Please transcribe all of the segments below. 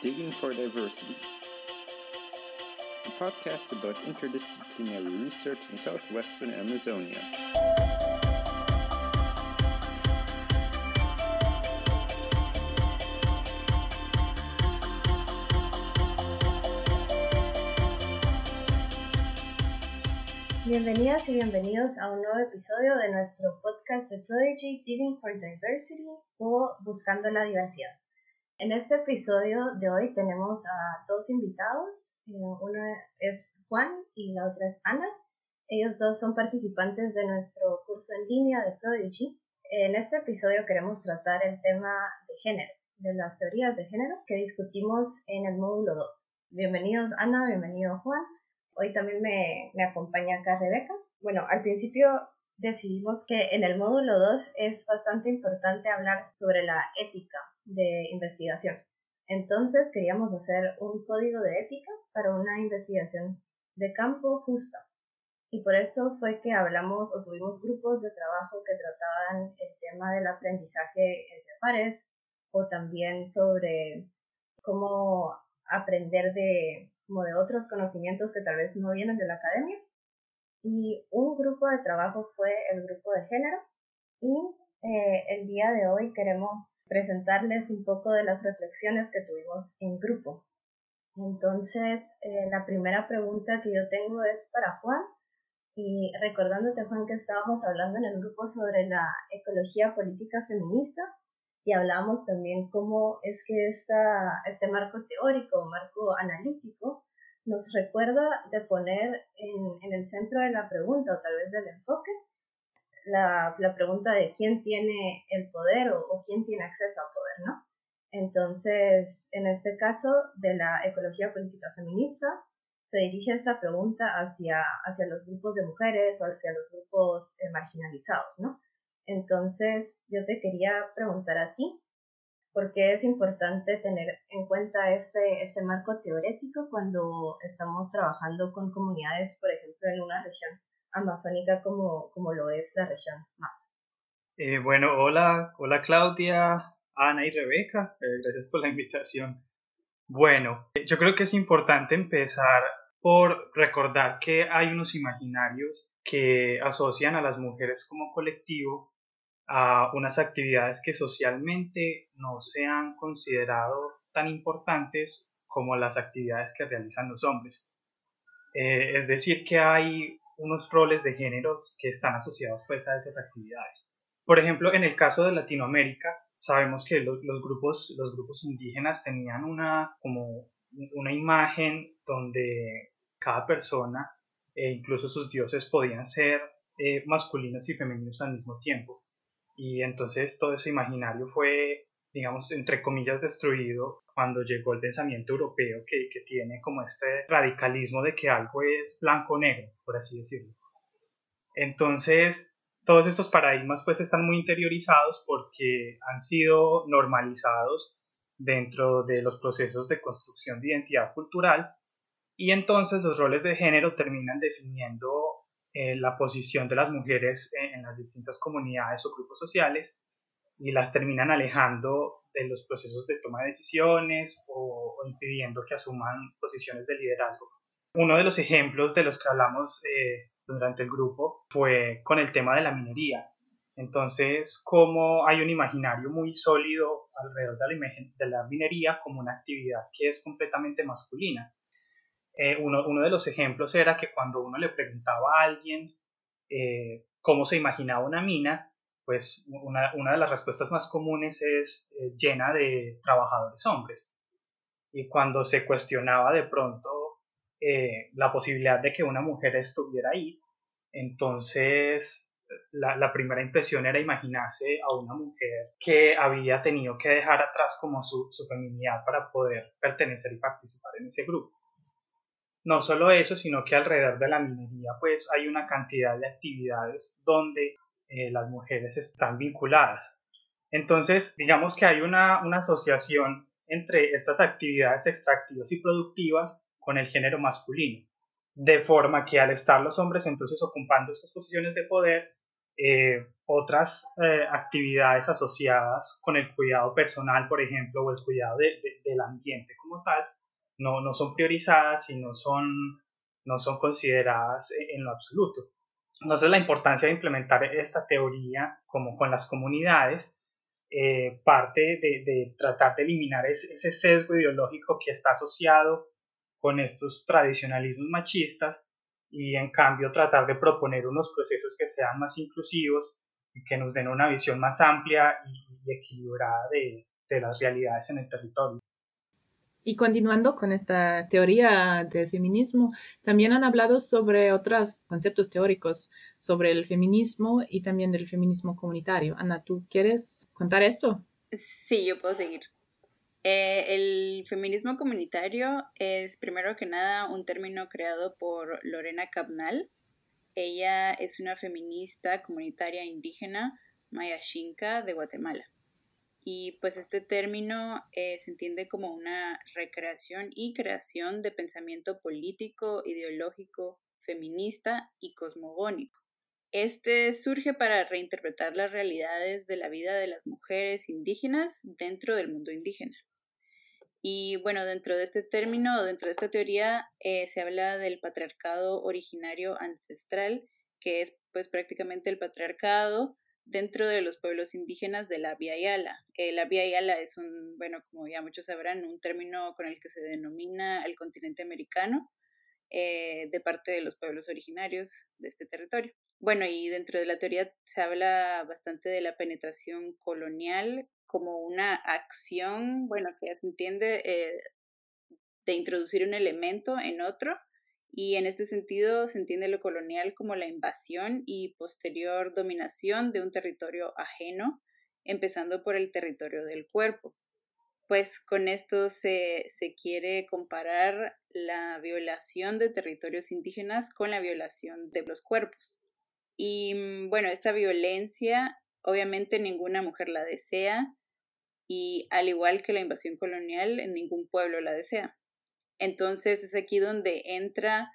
Digging for Diversity, a podcast about interdisciplinary research in southwestern Amazonia. Bienvenidas y bienvenidos a un nuevo episodio de nuestro podcast de Prodigy Digging for Diversity o Buscando la Diversidad. En este episodio de hoy tenemos a dos invitados. Eh, uno es Juan y la otra es Ana. Ellos dos son participantes de nuestro curso en línea de Prodigy. En este episodio queremos tratar el tema de género, de las teorías de género que discutimos en el módulo 2. Bienvenidos Ana, bienvenido Juan. Hoy también me, me acompaña acá Rebeca. Bueno, al principio decidimos que en el módulo 2 es bastante importante hablar sobre la ética de investigación. Entonces queríamos hacer un código de ética para una investigación de campo justa. Y por eso fue que hablamos o tuvimos grupos de trabajo que trataban el tema del aprendizaje entre pares o también sobre cómo aprender de como de otros conocimientos que tal vez no vienen de la academia. Y un grupo de trabajo fue el grupo de género y eh, el día de hoy queremos presentarles un poco de las reflexiones que tuvimos en grupo. Entonces, eh, la primera pregunta que yo tengo es para Juan. Y recordándote, Juan, que estábamos hablando en el grupo sobre la ecología política feminista y hablábamos también cómo es que este marco teórico, marco analítico, nos recuerda de poner en, el centro de la pregunta o tal vez del enfoque la, pregunta de quién tiene el poder o, quién tiene acceso al poder, ¿no? Entonces, en este caso de la ecología política feminista, se dirige esa pregunta hacia, hacia los grupos de mujeres o hacia los grupos eh, marginalizados, ¿no? Entonces, yo te quería preguntar a ti, ¿por qué es importante tener en cuenta este, este marco teórico cuando estamos trabajando con comunidades, por ejemplo, en una región amazónica como, como lo es la región más? Eh, bueno, hola, hola Claudia, Ana y Rebeca, eh, gracias por la invitación. Bueno, yo creo que es importante empezar por recordar que hay unos imaginarios que asocian a las mujeres como colectivo a unas actividades que socialmente no se han considerado tan importantes como las actividades que realizan los hombres. Eh, es decir, que hay unos roles de género que están asociados pues, a esas actividades. Por ejemplo, en el caso de Latinoamérica, sabemos que los, grupos, los grupos indígenas tenían una, como una imagen donde cada persona e incluso sus dioses podían ser eh, masculinos y femeninos al mismo tiempo. Y entonces todo ese imaginario fue, digamos, entre comillas, destruido cuando llegó el pensamiento europeo que, que tiene como este radicalismo de que algo es blanco-negro, por así decirlo. Entonces, todos estos paradigmas pues están muy interiorizados porque han sido normalizados dentro de los procesos de construcción de identidad cultural y entonces los roles de género terminan definiendo eh, la posición de las mujeres en, las distintas comunidades o grupos sociales y las terminan alejando de los procesos de toma de decisiones o, impidiendo que asuman posiciones de liderazgo. Uno de los ejemplos de los que hablamos eh, durante el grupo fue con el tema de la minería. Entonces, como hay un imaginario muy sólido alrededor de la, de la minería como una actividad que es completamente masculina. Eh, uno, de los ejemplos era que cuando uno le preguntaba a alguien eh, cómo se imaginaba una mina, pues una, una de las respuestas más comunes es eh, llena de trabajadores hombres. Y cuando se cuestionaba de pronto la posibilidad de que una mujer estuviera ahí, entonces la, la, primera impresión era imaginarse a una mujer que había tenido que dejar atrás como su, su feminidad para poder pertenecer y participar en ese grupo. No solo eso, sino que alrededor de la minería pues hay una cantidad de actividades donde eh, las mujeres están vinculadas. Entonces, digamos que hay una, una asociación entre estas actividades extractivas y productivas con el género masculino, de forma que al estar los hombres entonces ocupando estas posiciones de poder, eh, otras eh, actividades asociadas con el cuidado personal, por ejemplo, o el cuidado del ambiente como tal, no, no son priorizadas y no son, no son consideradas en lo absoluto. Entonces la importancia de implementar esta teoría como con las comunidades eh, parte de, tratar de eliminar ese, sesgo ideológico que está asociado con estos tradicionalismos machistas y en cambio tratar de proponer unos procesos que sean más inclusivos y que nos den una visión más amplia y, equilibrada de las realidades en el territorio. Y continuando con esta teoría del feminismo, también han hablado sobre otros conceptos teóricos sobre el feminismo y también del feminismo comunitario. Ana, ¿tú quieres contar esto? Sí, yo puedo seguir. Eh, el feminismo comunitario es primero que nada un término creado por Lorena Cabnal. Ella es una feminista comunitaria indígena maya de Guatemala. Y pues este término eh, se entiende como una recreación y creación de pensamiento político, ideológico, feminista y cosmogónico. Este surge para reinterpretar las realidades de la vida de las mujeres indígenas dentro del mundo indígena. Y bueno, dentro de este término, dentro de esta teoría, eh, se habla del patriarcado originario ancestral, que es pues prácticamente el patriarcado dentro de los pueblos indígenas de la Yala. Eh, la Yala es un, bueno, como ya muchos sabrán, un término con el que se denomina el continente americano eh, de parte de los pueblos originarios de este territorio. Bueno, y dentro de la teoría se habla bastante de la penetración colonial como una acción, bueno, que ya se entiende, eh, de introducir un elemento en otro y en este sentido se entiende lo colonial como la invasión y posterior dominación de un territorio ajeno, empezando por el territorio del cuerpo. Pues con esto se, se quiere comparar la violación de territorios indígenas con la violación de los cuerpos. Y mm, bueno, esta violencia obviamente ninguna mujer la desea y al igual que la invasión colonial, ningún pueblo la desea. Entonces es aquí donde entra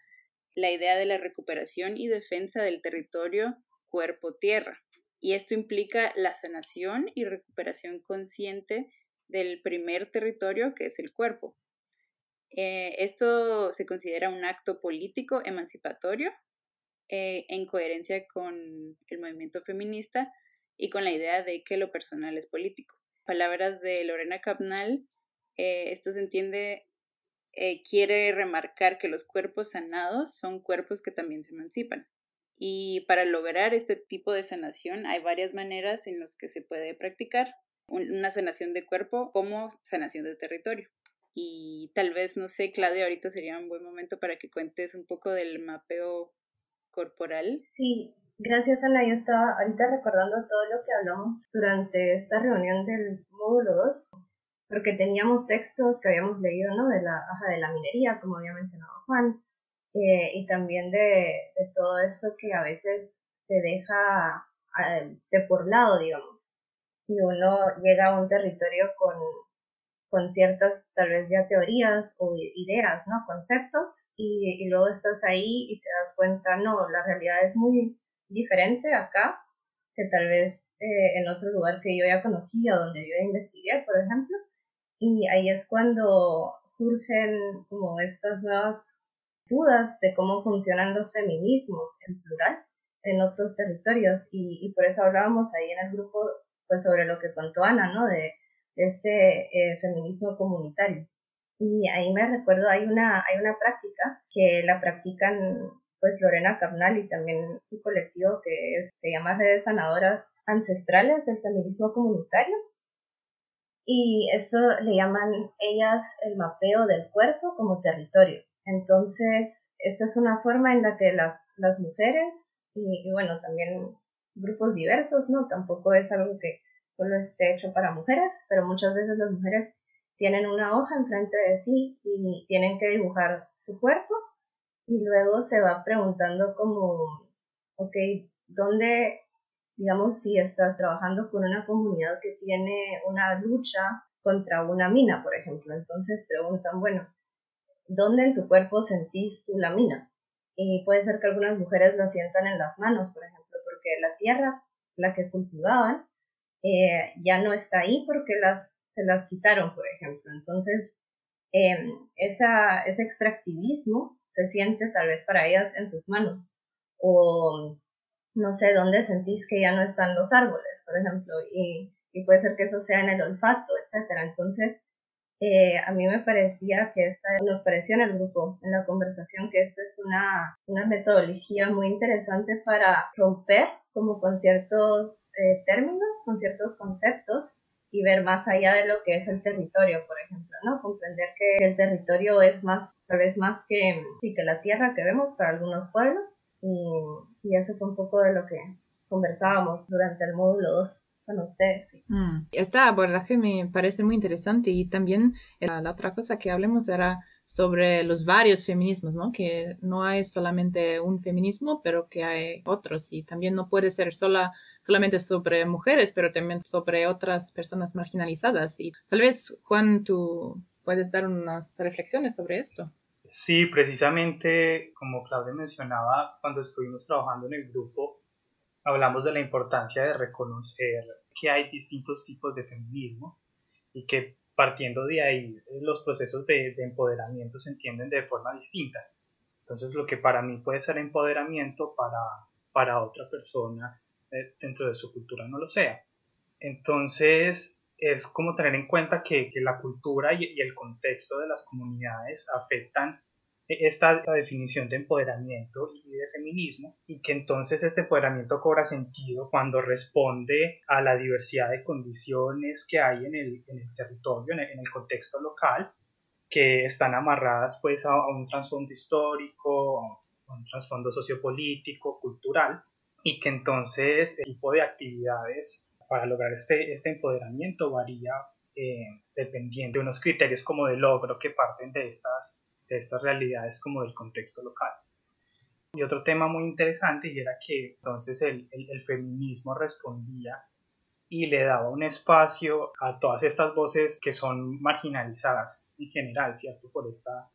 la idea de la recuperación y defensa del territorio cuerpo-tierra. Y esto implica la sanación y recuperación consciente del primer territorio que es el cuerpo. Eh, esto se considera un acto político emancipatorio eh, en coherencia con el movimiento feminista y con la idea de que lo personal es político. Palabras de Lorena Capnal, eh, esto se entiende eh, quiere remarcar que los cuerpos sanados son cuerpos que también se emancipan. Y para lograr este tipo de sanación hay varias maneras en las que se puede practicar una sanación de cuerpo como sanación de territorio. Y tal vez, no sé, Claudia, ahorita sería un buen momento para que cuentes un poco del mapeo corporal. Sí, gracias Ana. Yo estaba ahorita recordando todo lo que hablamos durante esta reunión del módulo 2 porque teníamos textos que habíamos leído, ¿no? De la de la minería, como había mencionado Juan, eh, y también de, todo esto que a veces te deja de por lado, digamos. Y uno llega a un territorio con, con ciertas, tal vez ya teorías o ideas, ¿no? Conceptos, y, luego estás ahí y te das cuenta, no, la realidad es muy diferente acá que tal vez eh, en otro lugar que yo ya conocía, donde yo investigué, por ejemplo, y ahí es cuando surgen como estas nuevas dudas de cómo funcionan los feminismos en plural en otros territorios y, por eso hablábamos ahí en el grupo pues sobre lo que contó Ana, ¿no? De, este eh, feminismo comunitario. Y ahí me recuerdo, hay una, hay una práctica que la practican pues Lorena Carnal y también su colectivo que se llama Redes Sanadoras Ancestrales del Feminismo Comunitario y eso le llaman ellas el mapeo del cuerpo como territorio. Entonces, esta es una forma en la que las, las mujeres y, bueno, también grupos diversos, ¿no? Tampoco es algo que solo esté hecho para mujeres, pero muchas veces las mujeres tienen una hoja enfrente de sí y tienen que dibujar su cuerpo y luego se va preguntando como, ok, ¿dónde digamos, si estás trabajando con una comunidad que tiene una lucha contra una mina, por ejemplo, entonces preguntan, bueno, ¿dónde en tu cuerpo sentís tú la mina? Y puede ser que algunas mujeres la sientan en las manos, por ejemplo, porque la tierra la que cultivaban, eh, ya no está ahí porque las, se las quitaron, por ejemplo. Entonces, em, esa, ese extractivismo se siente tal vez para ellas en sus manos. O no sé dónde sentís que ya no están los árboles, por ejemplo, y, y puede ser que eso sea en el olfato, etcétera. Entonces, eh, a mí me parecía que esta, nos pareció en el grupo, en la conversación, que esta es una, una metodología muy interesante para romper como con ciertos eh, términos, con ciertos conceptos y ver más allá de lo que es el territorio, por ejemplo, ¿no? Comprender que el territorio es más, tal vez más que, sí, que la tierra que vemos para algunos pueblos y, eso fue un poco de lo que conversábamos durante el módulo 2 con ustedes. Mm, esta abordaje me parece muy interesante y también la, la, otra cosa que hablemos era sobre los varios feminismos, ¿no? Que no hay solamente un feminismo, pero que hay otros y también no puede ser sola, solamente sobre mujeres, pero también sobre otras personas marginalizadas. Y tal vez, Juan, tú puedes dar unas reflexiones sobre esto. Sí, precisamente como Claudia mencionaba, cuando estuvimos trabajando en el grupo, hablamos de la importancia de reconocer que hay distintos tipos de feminismo y que partiendo de ahí los procesos de, empoderamiento se entienden de forma distinta. Entonces lo que para mí puede ser empoderamiento para, para otra persona eh, dentro de su cultura no lo sea. Entonces es como tener en cuenta que, la cultura y, el contexto de las comunidades afectan esta, definición de empoderamiento y de feminismo y que entonces este empoderamiento cobra sentido cuando responde a la diversidad de condiciones que hay en el, en el territorio, en el, contexto local, que están amarradas pues a, un trasfondo histórico, a un trasfondo sociopolítico, cultural y que entonces el tipo de actividades para lograr este, este empoderamiento varía eh, dependiendo de unos criterios como de logro que parten de estas de estas realidades como del contexto local. Y otro tema muy interesante y era que entonces el, el, feminismo respondía y le daba un espacio a todas estas voces que son marginalizadas en general, ¿cierto? Por esta,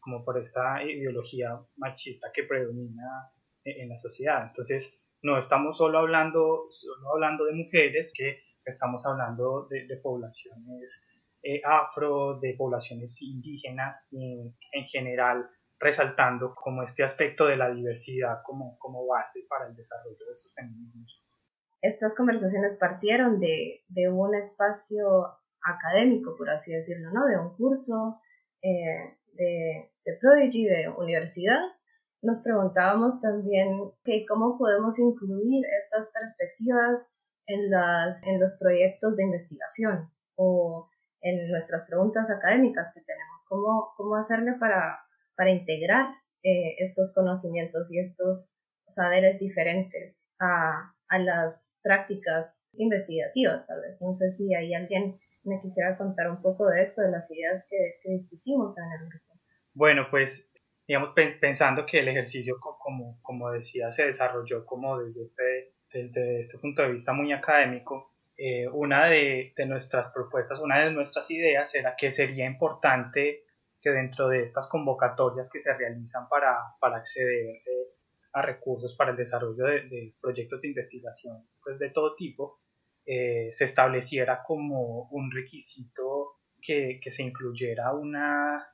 como por esta ideología machista que predomina en la sociedad. Entonces, no estamos solo hablando, solo hablando de mujeres, que estamos hablando de, poblaciones eh, afro, de poblaciones indígenas y en general resaltando como este aspecto de la diversidad como, como base para el desarrollo de estos feminismos. Estas conversaciones partieron de, de un espacio académico, por así decirlo, ¿no? de un curso eh, de, de Prodigy, de universidad. Nos preguntábamos también que cómo podemos incluir estas perspectivas en, las, en los proyectos de investigación o en nuestras preguntas académicas que tenemos, cómo, cómo hacerle para, para integrar eh, estos conocimientos y estos saberes diferentes a, a, las prácticas investigativas, tal vez. No sé si hay alguien me quisiera contar un poco de esto, de las ideas que, que discutimos en el grupo. Bueno, pues digamos, pensando que el ejercicio, como, como decía, se desarrolló como desde este, desde este punto de vista muy académico, eh, una de, nuestras propuestas, una de nuestras ideas era que sería importante que dentro de estas convocatorias que se realizan para, para acceder eh, a recursos para el desarrollo de, proyectos de investigación pues de todo tipo, eh, se estableciera como un requisito que, que se incluyera una,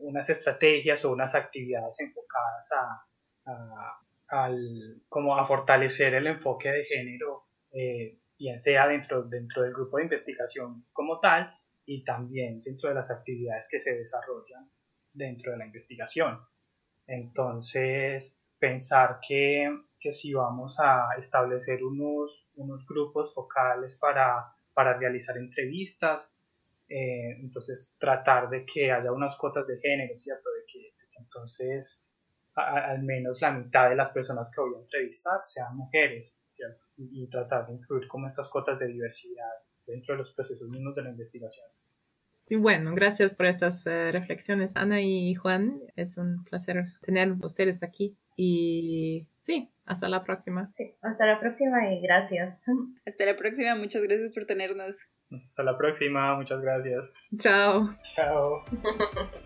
unas estrategias o unas actividades enfocadas a, al, como a fortalecer el enfoque de género bien sea dentro, dentro del grupo de investigación como tal y también dentro de las actividades que se desarrollan dentro de la investigación. Entonces, pensar que, que si vamos a establecer unos, unos grupos focales para, para realizar entrevistas, eh, entonces tratar de que haya unas cuotas de género, ¿cierto? De que, entonces al menos la mitad de las personas que voy a entrevistar sean mujeres y, tratar de incluir como estas cuotas de diversidad dentro de los procesos mismos de la investigación. Y bueno, gracias por estas eh, reflexiones, Ana y Juan. Es un placer tener ustedes aquí. Y sí, hasta la próxima. Sí, hasta la próxima y gracias. Hasta la próxima, muchas gracias por tenernos. Hasta la próxima, muchas gracias. Chao. Chao.